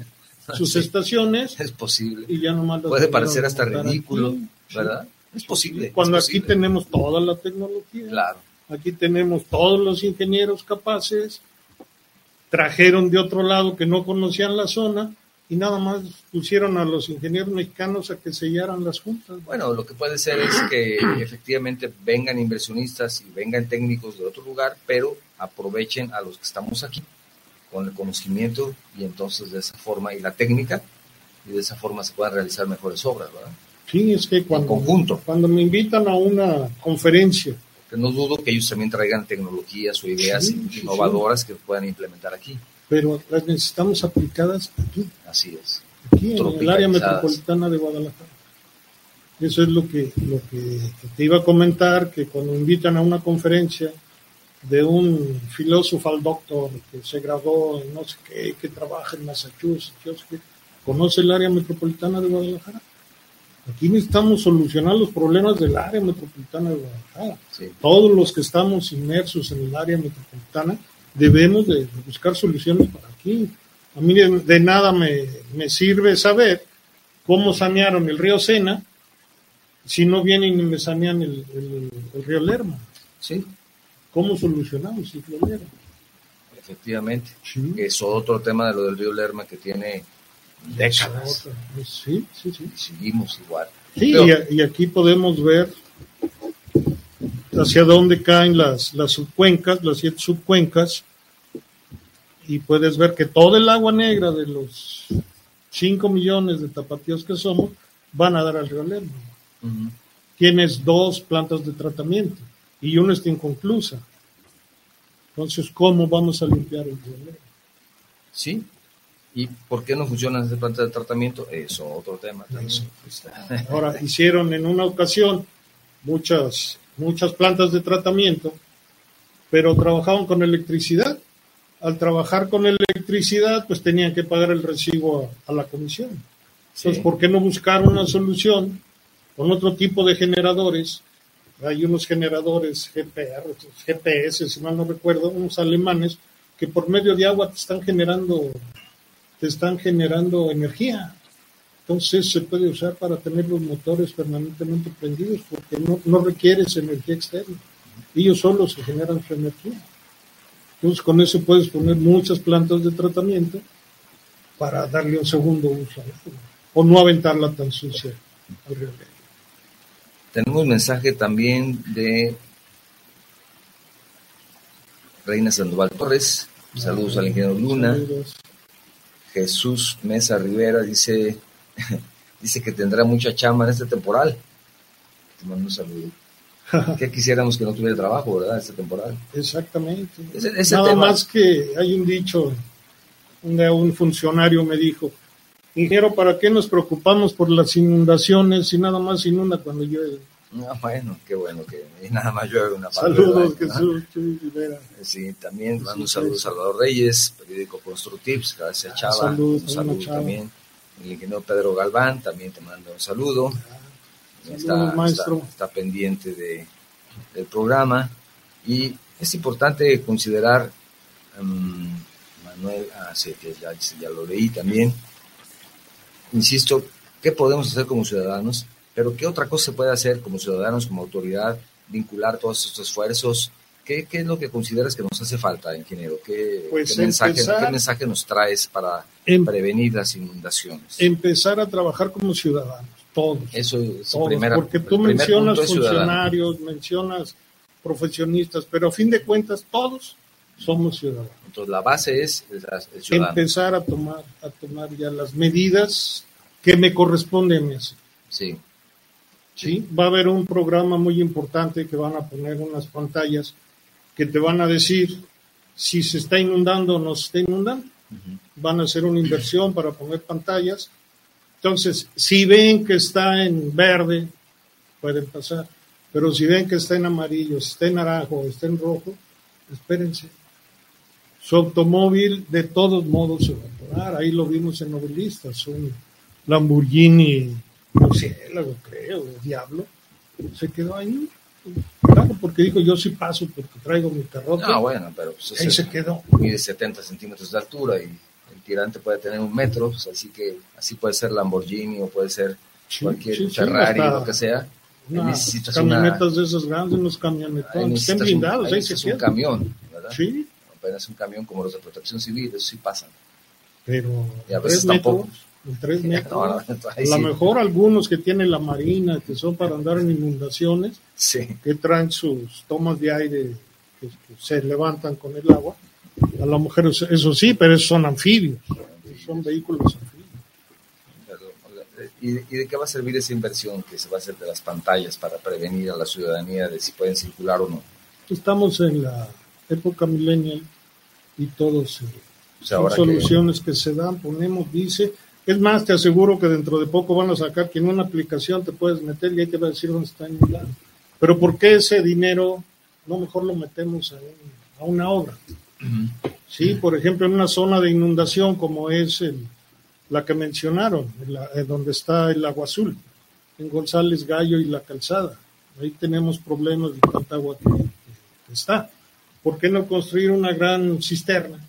sus estaciones. Es posible. Y ya nomás Puede parecer hasta ridículo, ¿verdad? Es posible. Cuando aquí tenemos toda la tecnología. Claro. Aquí tenemos todos los ingenieros capaces. Trajeron de otro lado que no conocían la zona y nada más pusieron a los ingenieros mexicanos a que sellaran las juntas. Bueno, lo que puede ser es que efectivamente vengan inversionistas y vengan técnicos de otro lugar, pero aprovechen a los que estamos aquí con el conocimiento y entonces de esa forma y la técnica y de esa forma se puedan realizar mejores obras, ¿verdad? Sí, es que cuando, conjunto. cuando me invitan a una conferencia. Que no dudo que ellos también traigan tecnologías o ideas innovadoras que puedan implementar aquí. Pero las necesitamos aplicadas aquí. Así es. Aquí en el área metropolitana de Guadalajara. Eso es lo que, lo que te iba a comentar, que cuando invitan a una conferencia, de un filósofo al doctor que se graduó en no sé qué, que trabaja en Massachusetts, que conoce el área metropolitana de Guadalajara. Aquí necesitamos solucionar los problemas del área metropolitana de Guadalajara. Todos los que estamos inmersos en el área metropolitana debemos de, buscar soluciones para aquí. A mí de, nada me, me, sirve saber cómo sanearon el río Sena si no vienen y me sanean el, el río Lerma. Sí. ¿Cómo solucionamos el problema? Efectivamente. Es otro tema de lo del río Lerma que tiene décadas. Sí, sí, sí. Y seguimos igual. Sí, y, aquí podemos ver hacia dónde caen las, las subcuencas, las siete subcuencas, y puedes ver que todo el agua negra de los 5 millones de tapatíos que somos van a dar al río Lerma. Tienes dos plantas de tratamiento y una está inconclusa. Entonces, ¿cómo vamos a limpiar el problema? Sí. ¿Y por qué no funcionan esas plantas de tratamiento? Eso, otro tema. Ahora, hicieron en una ocasión muchas, muchas plantas de tratamiento, pero trabajaban con electricidad. Al trabajar con electricidad, pues tenían que pagar el recibo a, la comisión. Entonces, ¿por qué no buscar una solución con otro tipo de generadores. Hay unos generadores GPR, GPS, si mal no recuerdo, unos alemanes, que por medio de agua te están generando, te están generando energía. Entonces se puede usar para tener los motores permanentemente prendidos porque no, no requieres energía externa. Ellos solos se generan su energía. Entonces con eso puedes poner muchas plantas de tratamiento para darle un segundo uso al agua o no aventarla tan sucia al río. Tenemos un mensaje también de Reina Sandoval Torres. Saludos al ingeniero Luna. Saludos. Jesús Mesa Rivera dice, dice que tendrá mucha chamba en este temporal. Te mando un saludo. que quisiéramos que no tuviera trabajo, ¿verdad? Este temporal. Exactamente. Ese, ese Nada tema, más que hay un dicho, un, un funcionario me dijo, ingeniero, ¿para qué nos preocupamos por las inundaciones si nada más inunda cuando llueve? Ah, bueno, qué bueno que y nada más llueve una parte Saludos, ¿no? Jesús Rivera. Sí, también mando un Sí, saludo a. Salvador Reyes, periódico Constructives, gracias Ah, Chava, saludos, un saludo Chava. también. El ingeniero Pedro Galván también te manda un saludo. Saludos, está, maestro. está- está pendiente de, del programa y es importante considerar, mm, Manuel, ah, sí, que ya, ya lo leí también, insisto, ¿qué podemos hacer como ciudadanos? Pero ¿qué otra cosa se puede hacer como ciudadanos, como autoridad, vincular todos estos esfuerzos? ¿Qué, qué es lo que consideras que nos hace falta, ingeniero? ¿Qué, Pues qué mensaje, empezar- qué mensaje nos traes para Em- prevenir las inundaciones? Empezar a trabajar como ciudadanos, todos. Eso es todos, primera- porque tú mencionas es ciudadano. funcionarios, mencionas profesionistas, pero a fin de cuentas todos somos ciudadanos. Entonces la base es el, ciudadano. Empezar a tomar, a tomar ya las medidas que me corresponden a mí. Sí. ¿Sí? Va a haber un programa muy importante que van a poner unas pantallas que te van a decir si se está inundando o no se está inundando. Van a hacer una inversión para poner pantallas. Entonces, si ven que está en verde, pueden pasar. Pero si ven que está en amarillo, si está en naranjo, está en rojo, espérense. Su automóvil de todos modos se va a atorar. Ahí lo vimos en novelistas. Un Lamborghini murciélago, creo, diablo. Se quedó ahí. Claro, porque dijo, yo sí paso porque traigo mi carrote. Ah, bueno, pero pues, ahí se quedó. mide 70 centímetros de altura y el tirante puede tener un metro, pues, así que así puede ser Lamborghini o puede ser Sí, cualquier sí, sí, Ferrari, hasta lo que sea. unas necesitas una- camionetas de esas grandes, unos camionetones, estén blindados, ahí ahí se necesitas un camión, ¿verdad? Sí, Apenas un camión como los de protección civil, eso sí pasan. pero Y a veces tres metros, en tres metros. No, no, a lo mejor algunos que tiene la marina, que son para andar en inundaciones, Sí, que traen sus tomas de aire que, que se levantan con el agua. A lo mejor eso, eso sí, pero esos son anfibios, son vehículos anfibios. pero, ¿y, ¿Y de qué va a servir esa inversión que se va a hacer de las pantallas para prevenir a la ciudadanía de si pueden circular o no? Estamos en la época millennial y todos eh, O sea, son ahora que- soluciones que... se dan, ponemos, dice. Es más, te aseguro que dentro de poco van a sacar que en una aplicación te puedes meter y ahí te va a decir dónde está inundado. Pero ¿por qué ese dinero no mejor lo metemos a, un- a una obra? Sí, por ejemplo, en una zona de inundación como es el- la que mencionaron, la- donde está el agua azul, en González Gallo y la calzada. Ahí tenemos problemas de tanta agua que, que está. ¿Por qué no construir una gran cisterna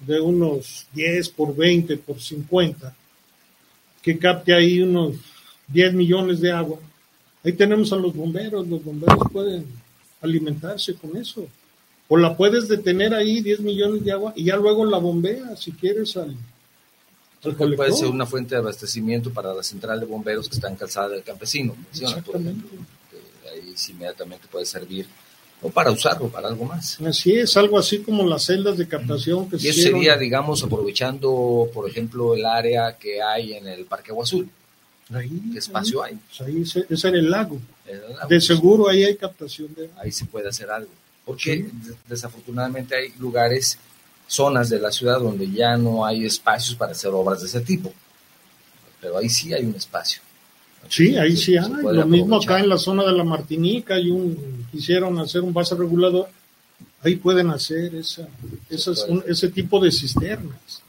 de unos 10 por 20 por 50 que capte ahí unos 10 millones de agua? Ahí tenemos a los bomberos, los bomberos pueden alimentarse con eso. O la puedes detener ahí 10 millones de agua y ya luego la bombeas si quieres al, al Puede ser una fuente de abastecimiento para la central de bomberos que está en Calzada del Campesino. menciona, por Exactamente. ejemplo, que ahí sí inmediatamente puede servir, o para usarlo, para algo más. Así es, algo así como las celdas de captación que Y se eso hicieron. sería, digamos, aprovechando, por ejemplo, el área que hay en el Parque Agua Azul. Ahí, ¿Qué espacio ahí, hay? pues ahí ese, era el lago. En el lago. De seguro ahí hay captación de. Ahí se puede hacer algo. Porque des- desafortunadamente hay lugares, zonas de la ciudad donde ya no hay espacios para hacer obras de ese tipo. Pero ahí sí hay un espacio. Sí, ahí sí hay. Lo mismo acá en la zona de la Martinica, hay un, quisieron hacer un base regulador. Ahí pueden hacer esa, esas- un- ese tipo de cisternas.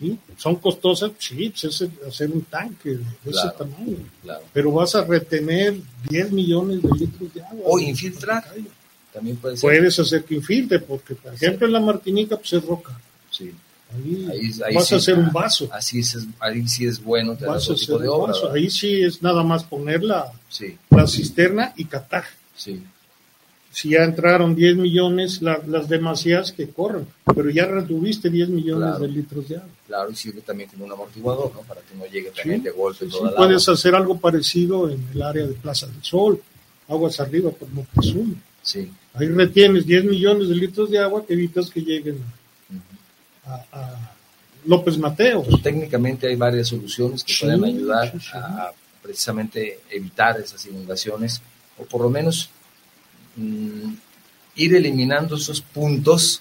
¿sí? Son costosas, sí, pues es hacer un tanque de Claro, ese tamaño. Claro. Pero vas a retener 10 millones de litros de agua. O infiltrar. También puede ser. Puedes hacer que infiltre, porque por ejemplo en la Martinica pues es roca. Sí. Ahí, Ahí- ahí vas sí. a hacer un vaso. Así es, ahí sí es bueno tener Vas a hacer un vaso. Ahí sí es nada más poner la, Sí, la cisterna y catar. sí. Si ya entraron 10 millones, la- las demasiadas que corren, pero ya retuviste 10 millones Claro. de litros de agua. Claro, y sirve también como un amortiguador, ¿no? Para que no llegue también de golpe toda la puedes agua. hacer algo parecido en el área de Plaza del Sol, aguas arriba por Moctezuma. Sí. Ahí retienes 10 millones de litros de agua que evitas que lleguen Ujú. A, a López Mateos. Técnicamente hay varias soluciones que Sí, pueden ayudar sí, sí. a precisamente evitar esas inundaciones o por lo menos mm, ir eliminando esos puntos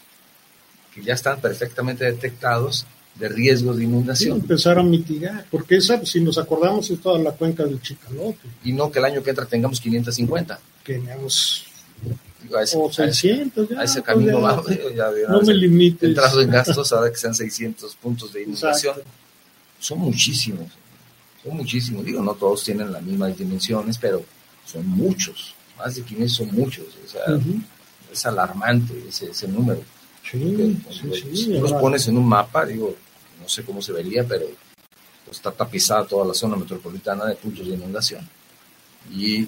que ya están perfectamente detectados de riesgo de inundación empezar a mitigar, porque esa, si nos acordamos, es toda la cuenca del Chicalote, y no que el año que entra tengamos 550. que tenemos Digo, a ese, o a ese- 600 ya, a ese pues camino ya, va, ya no me limites. entrado en gastos ahora que sean 600 puntos de inundación. Exacto. Son muchísimos, son muchísimos. Digo, no todos tienen las mismas dimensiones, pero son muchos. Más de 500 son muchos. O sea, Ujú. es alarmante ese, ese número. Sí, Que, sí, pues, sí, si tú los pones en un mapa, digo, no sé cómo se vería, pero está tapizada toda la zona metropolitana de puntos de inundación. Y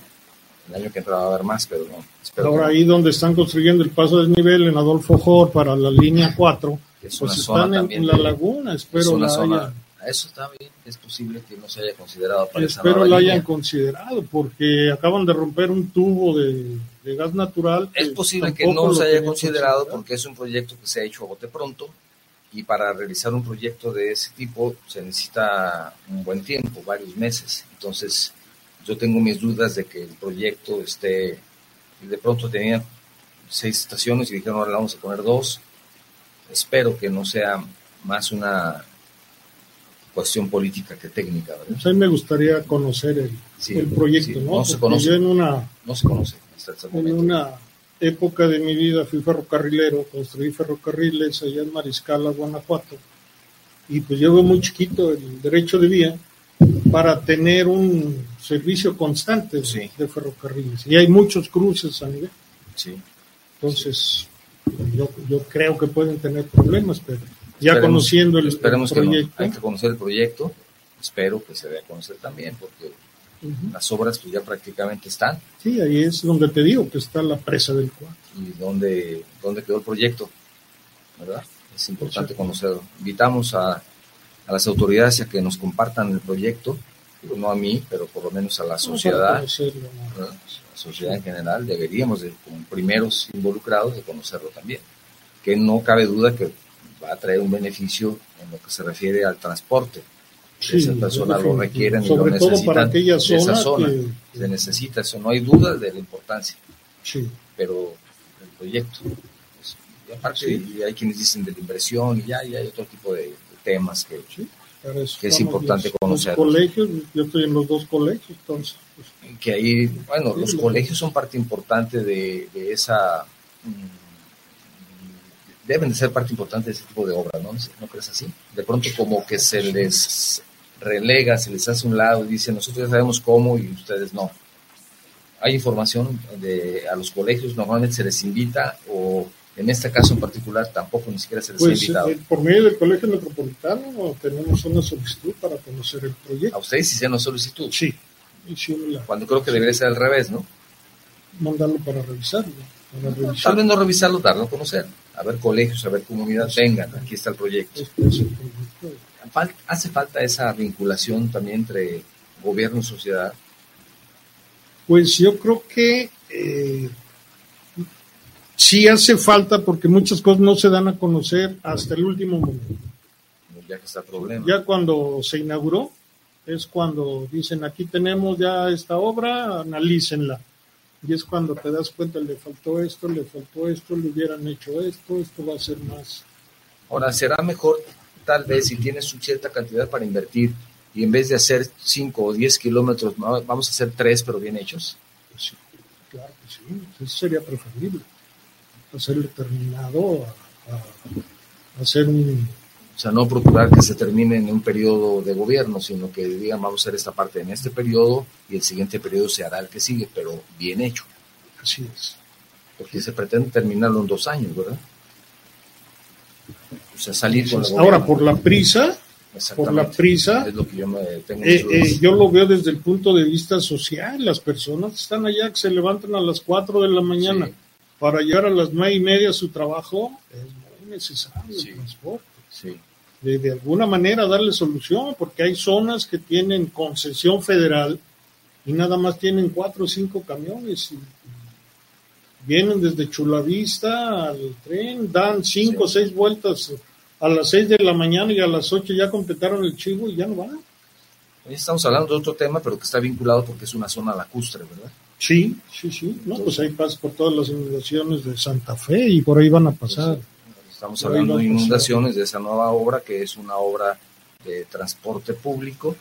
el año que entra va a haber más, pero no. Ahora que ahí donde están construyendo el paso de desnivel en Adolfo Jor para la línea 4, que es pues están en, la de- laguna, es espero una la zona- hayan, Eso está bien, es posible que no se haya considerado para esa espero nueva la línea. hayan considerado, porque acaban de romper un tubo de, de gas natural. Es posible que no lo se haya considerado. porque es un proyecto que se ha hecho a bote pronto y para realizar un proyecto de ese tipo se necesita un buen tiempo, varios meses. Entonces, yo tengo mis dudas de que el proyecto esté, de pronto tenía seis estaciones y dijeron, ahora le vamos a poner dos. Espero que no sea más una cuestión política que técnica, ¿verdad? Pues a mí me gustaría conocer el, Sí, el proyecto, sí, ¿no? no se conoce. yo en una, No se conoce hasta este en una época de mi vida fui ferrocarrilero, construí ferrocarriles allá en Mariscala, Guanajuato, y pues llevo muy chiquito el derecho de vía para tener un servicio constante de- Sí. de ferrocarriles. Y hay muchos cruces a nivel. Sí. Entonces, yo, yo creo que pueden tener problemas, pero ya Esperemos- conociendo el, el esperemos que no. proyecto, Hay que conocer el proyecto. Espero que se dé a conocer también, porque las obras pues, ya prácticamente están. sí, ahí es donde te digo que está la presa del cuadro. ¿Y dónde, dónde quedó el proyecto? ¿Verdad? Es importante conocerlo. Invitamos a, a las autoridades a que nos compartan el proyecto, digo, no a mí, pero por lo menos a la sociedad, ¿no? ¿verdad? la sociedad en general, deberíamos, de, como primeros involucrados, de conocerlo también. Que no cabe duda que va a traer un beneficio en lo que se refiere al transporte. Sí, esas personas lo requieren y lo necesitan para aquella de esa zona, zona. que, Se necesita eso, no hay duda de la importancia, sí, pero el proyecto. pues, y aparte, Sí. y hay quienes dicen de la inversión y ya, y hay otro tipo de, de temas que, eso Que es importante los- los colegios, yo estoy en los dos colegios, entonces, pues, que ahí, bueno, Sí, los lo- colegios son parte importante de, de esa, mm, deben de ser parte importante de ese tipo de obras, ¿no? ¿No crees así? De pronto como que se les relega, se les hace un lado y dicen, nosotros ya sabemos cómo y ustedes no. Hay información de, a los colegios, normalmente se les invita o en este caso en particular tampoco ni siquiera se les ha pues invitado. eh, por medio del Colegio Metropolitano tenemos una solicitud para conocer el proyecto. A ustedes hicieron solicitud, Sí, la, cuando creo que debería ser al revés, ¿no? mandarlo para revisarlo. Para revisar. Tal vez no revisarlo, darlo a conocer. A ver colegios, a ver comunidad, vengan, aquí está el proyecto. Este es el proyecto. Fal- hace falta esa vinculación también entre gobierno y sociedad. Pues yo creo que eh, sí hace falta porque muchas cosas no se dan a conocer hasta el último momento. ya que está el problema. Ya cuando se inauguró es cuando dicen aquí tenemos ya esta obra, analícenla. Y es cuando te das cuenta, le faltó esto, le faltó esto, le hubieran hecho esto, esto va a ser más. Ahora, será mejor tal vez si tienes una cierta cantidad para invertir y en vez de hacer 5 o 10 kilómetros, vamos a hacer 3 pero bien hechos. Pues sí, claro que sí, eso sería preferible. Hacerlo terminado, a, a- hacer un, O sea, no procurar que se termine en un periodo de gobierno, sino que digan, vamos a hacer esta parte en este periodo y el siguiente periodo se hará el que sigue, pero bien hecho. Así es. Porque se pretende terminarlo en dos años, ¿verdad? O sea, salir con Ahora, por la prisa, por la prisa, es lo que yo me tengo eh, eh, yo lo veo desde el punto de vista social. Las personas están allá que se levantan a las 4 de la mañana para llegar a las nueve y media a su trabajo. Es muy necesario el transporte. De, de, alguna manera darle solución, porque hay zonas que tienen concesión federal y nada más tienen cuatro o cinco camiones y, vienen desde Chulavista al tren, dan cinco o seis vueltas a las seis de la mañana y a las ocho ya completaron el chivo y ya no van. Estamos hablando de otro tema, pero que está vinculado porque es una zona lacustre, ¿verdad? Sí, sí, sí. No, pues ahí pasa por todas las inundaciones de Santa Fe y por ahí van a pasar. Estamos hablando de inundaciones de esa nueva obra, que es una obra de transporte público,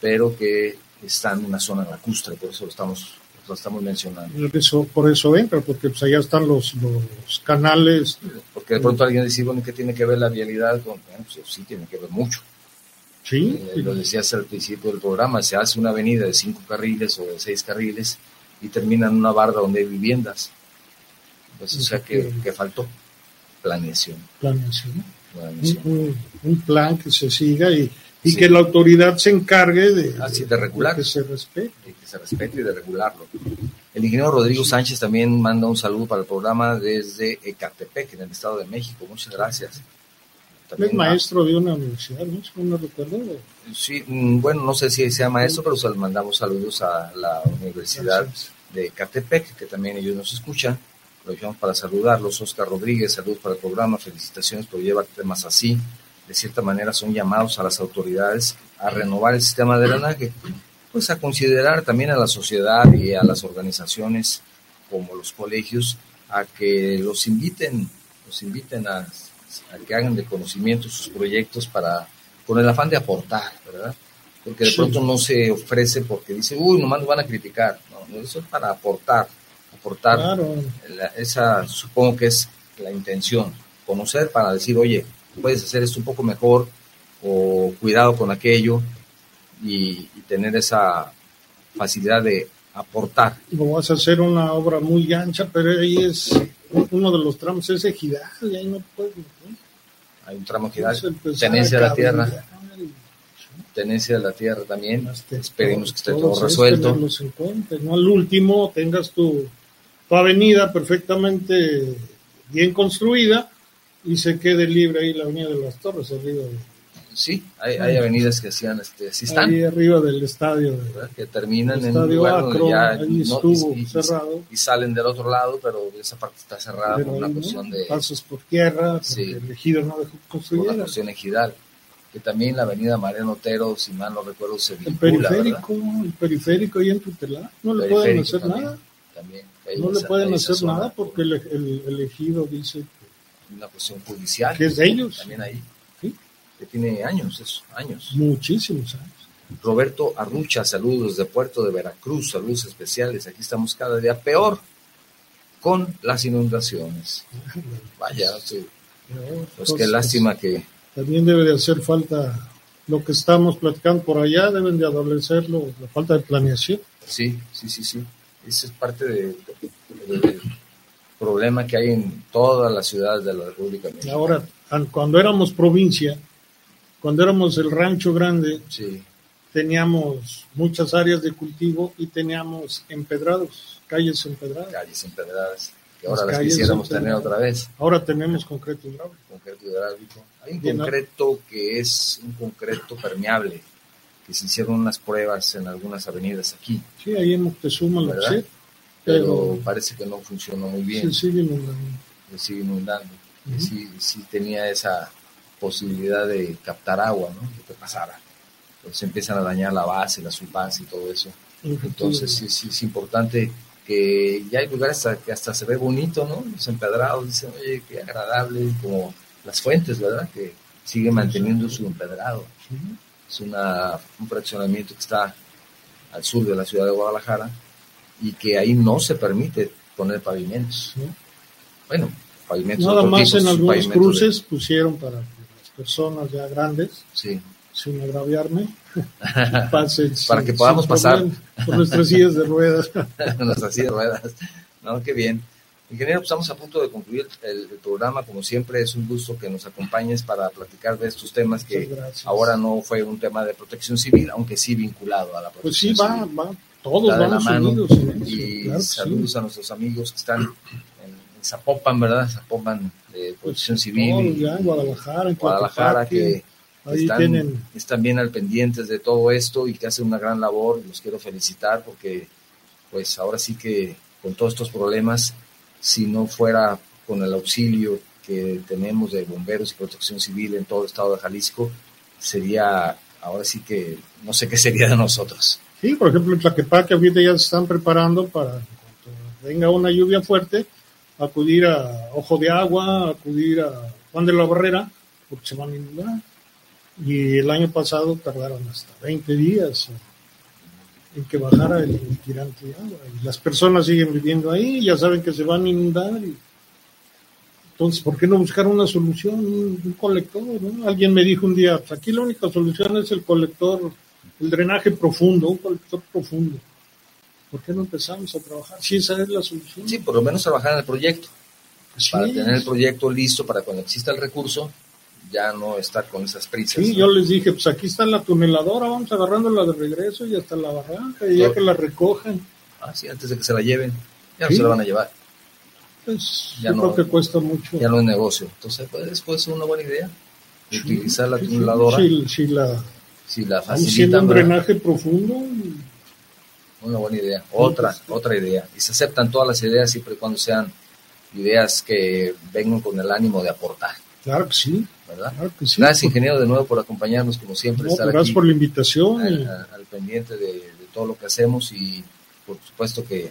pero que está en una zona lacustre, por eso lo estamos, lo estamos mencionando. Por eso, por eso entra, porque pues allá están los, los canales. Porque de pronto alguien dice, bueno, ¿qué tiene que ver la vialidad con...? pues sí, tiene que ver mucho. Sí. Eh, lo decías al principio del programa, se hace una avenida de cinco carriles o de seis carriles y termina en una barda donde hay viviendas. Pues, o sea que, que faltó planeación. Planeación. Un, plan que se siga y, y que la autoridad se encargue de, Así, de regular. que se respete. que se respete y de regularlo. El ingeniero Rodrigo Sánchez también manda un saludo para el programa desde Ecatepec, en el Estado de México. Muchas gracias. Es maestro de una universidad, ¿no? no recuerdo. Sí, mm, bueno, no sé si sea maestro, pero se mandamos saludos a la Universidad de Ecatepec, que también ellos nos escuchan aprovechamos para saludarlos. Oscar Rodríguez, saludos para el programa, felicitaciones por llevar temas así. De cierta manera son llamados a las autoridades a renovar el sistema de drenaje, pues a considerar también a la sociedad y a las organizaciones como los colegios a que los inviten, los inviten a, que hagan de conocimiento sus proyectos para, con el afán de aportar, ¿verdad? Porque de pronto no se ofrece porque dice, uy, nomás nos van a criticar. No, eso es para aportar aportar esa, supongo que es la intención, conocer para decir, oye, puedes hacer esto un poco mejor o cuidado con aquello y, tener esa facilidad de aportar. No vas a hacer una obra muy ancha, pero ahí es uno de los tramos es ejidal y ahí no puedes. Hay un tramo ejidal, tenencia de la tierra. Tenencia de la tierra también. Esperemos que esté todo resuelto. no al último tengas tu tu avenida perfectamente bien construida y se quede libre ahí la avenida de las Torres arriba Sí, hay, hay avenidas que hacían, este, así están. Ahí arriba del estadio. Que terminan en un lugar donde ya estuvo y, cerrado. Y, salen del otro lado, pero esa parte está cerrada por una cuestión de... Pasos por tierra, sí, el ejido no dejó construir. Por la cuestión ejidal. Que también la avenida Mariano Otero, si mal no recuerdo, se vincula, El periférico, el periférico ahí en Tutelá, no le pueden hacer nada. También no le pueden hacer nada porque el, el, elegido dice una cuestión judicial que es de ellos también ahí ¿Sí? Que tiene años eso años. Muchísimos años. Roberto Arrucha saludos de Puerto de Veracruz saludos especiales. Aquí estamos cada día peor con las inundaciones. Vaya sí. pues qué lástima que también debe de hacer falta lo que estamos platicando por allá deben de adolecerlo la falta de planeación. Sí sí sí sí. Ese es parte del problema que hay en todas las ciudades de la República Mexicana. Ahora, cuando éramos provincia, cuando éramos el rancho grande, teníamos muchas áreas de cultivo y teníamos empedrados, calles empedradas. Calles empedradas, que ahora las, quisiéramos tener otra vez. Ahora tenemos concreto hidráulico. Concreto hidráulico. Hay un concreto que es un concreto permeable que se hicieron unas pruebas en algunas avenidas aquí. Sí, ahí en Moctezuma lo sé, pero, parece que no funcionó muy bien. Se sigue inundando. Se sigue inundando. sí, sí, tenía esa posibilidad de captar agua, ¿no? De que pasara. Entonces empiezan a dañar la base, la subbase y todo eso. Entonces sí, sí, es importante que ya hay lugares que hasta se ve bonito, ¿no? Los empedrados dicen, oye, qué agradable, como las fuentes, ¿verdad? Que sigue manteniendo su empedrado. Es una, un fraccionamiento que está al sur de la ciudad de Guadalajara y que ahí no se permite poner pavimentos. Bueno, pavimentos. Nada más en algunos cruces pusieron para personas ya grandes, Sí. sin agraviarme, pasen Para sin- que podamos sin pasar. por nuestras sillas de ruedas. nuestras sillas de ruedas. No, qué bien. Ingeniero, pues estamos a punto de concluir el, el programa. Como siempre, es un gusto que nos acompañes para platicar de estos temas que ahora no fue un tema de protección civil, aunque sí vinculado a la Pues sí, protección va, civil. va, todos mano. unidos eso, Y claro que sí. saludos a nuestros amigos que están Zapopan, ¿verdad? Zapopan de protección Pues, civil. y- ya en Guadalajara, en Guadalajara que ahí están, tienen están bien al pendientes de todo esto y que hacen una gran labor. Los quiero felicitar porque, pues ahora sí que con todos estos problemas, si no fuera con el auxilio que tenemos de bomberos y protección civil en todo el estado de Jalisco, sería, ahora sí que no sé qué sería de nosotros. Sí, por ejemplo, en Tlaquepaque ahorita ya se están preparando para, en cuanto venga una lluvia fuerte, acudir a Ojo de Agua, acudir a Juan de la Barrera, porque se van a inundar. Y el año pasado tardaron hasta 20 días en que bajara el, tirante de agua. Y las personas siguen viviendo ahí, ya saben que se van a inundar. entonces, ¿por qué no buscar una solución, un, colector? Alguien me dijo un día, pues aquí la única solución es el colector, el drenaje profundo, un colector profundo. ¿Por qué no empezamos a trabajar? Si esa es la solución. Sí, por lo menos trabajar en el proyecto, Sí, para tener el proyecto listo para cuando exista el recurso, ya no estar con esas prisas. sí, ¿no? yo les dije, pues aquí está la tuneladora, vamos agarrándola de regreso y hasta la barranca, y ya Claro. que la recojan, Ah, sí, antes de que se la lleven, ya no Sí. se la van a llevar. pues Ya yo no- creo que cuesta mucho. ya no es negocio. Entonces, pues, puede ser una buena idea. Sí, Utilizar la sí, sí, tuneladora, Si, si la si la facilitan, un ¿verdad? drenaje profundo, una buena idea. Otra, Sí, sí. otra idea. Y se aceptan todas las ideas siempre y cuando sean ideas que vengan con el ánimo de aportar, claro que sí, ¿verdad? claro que sí. Gracias, ingeniero, de nuevo por acompañarnos, como siempre, No, estar gracias aquí por la invitación. al, al pendiente de, de todo lo que hacemos y por supuesto que,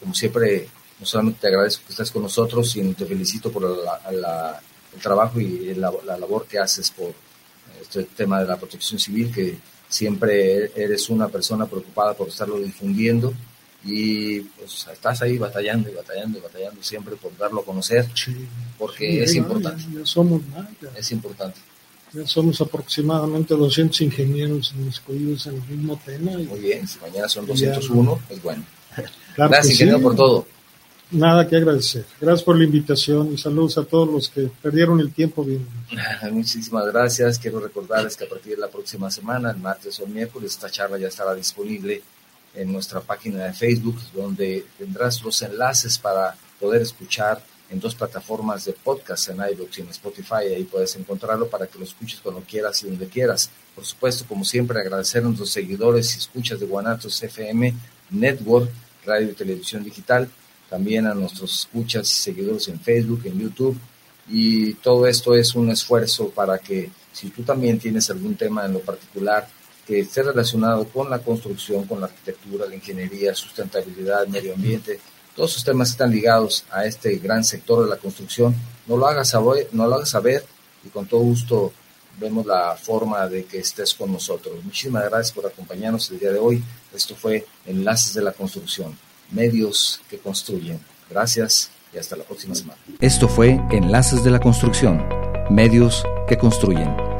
como siempre, no solamente te agradezco que estés con nosotros, sino te felicito por la- la- el trabajo y la, la labor que haces por este tema de la protección civil, que siempre eres una persona preocupada por estarlo difundiendo y pues estás ahí batallando y batallando y batallando siempre por darlo a conocer, Sí, porque sí, es importante, Ya, ya somos más, ya, es importante. ya somos aproximadamente 200 ingenieros inmiscuidos en el mismo tema. y- Muy bien, si mañana son Ya. 201, pues bueno. claro Gracias, ingeniero, sí. por todo. Nada que agradecer. Gracias por la invitación y saludos a todos los que perdieron el tiempo viendo. Muchísimas gracias. Quiero recordarles que a partir de la próxima semana, el martes o el miércoles, esta charla ya estará disponible en nuestra página de Facebook, donde tendrás los enlaces para poder escuchar en dos plataformas de podcast, en iVoox y en Spotify. Ahí puedes encontrarlo para que lo escuches cuando quieras y donde quieras. Por supuesto, como siempre, agradecer a nuestros seguidores y escuchas de Guanatos FM Network, Radio y Televisión Digital, también a nuestros escuchas y seguidores en Facebook, en YouTube, y todo esto es un esfuerzo para que si tú también tienes algún tema en lo particular que esté relacionado con la construcción, con la arquitectura, la ingeniería, sustentabilidad, medio ambiente, todos esos temas están ligados a este gran sector de la construcción, no lo hagas saber, no lo hagas saber y con todo gusto vemos la forma de que estés con nosotros. Muchísimas gracias por acompañarnos el día de hoy. Esto fue Enlaces de la Construcción, medios que construyen. Gracias y hasta la próxima semana. Esto fue Enlaces de la Construcción, medios que construyen.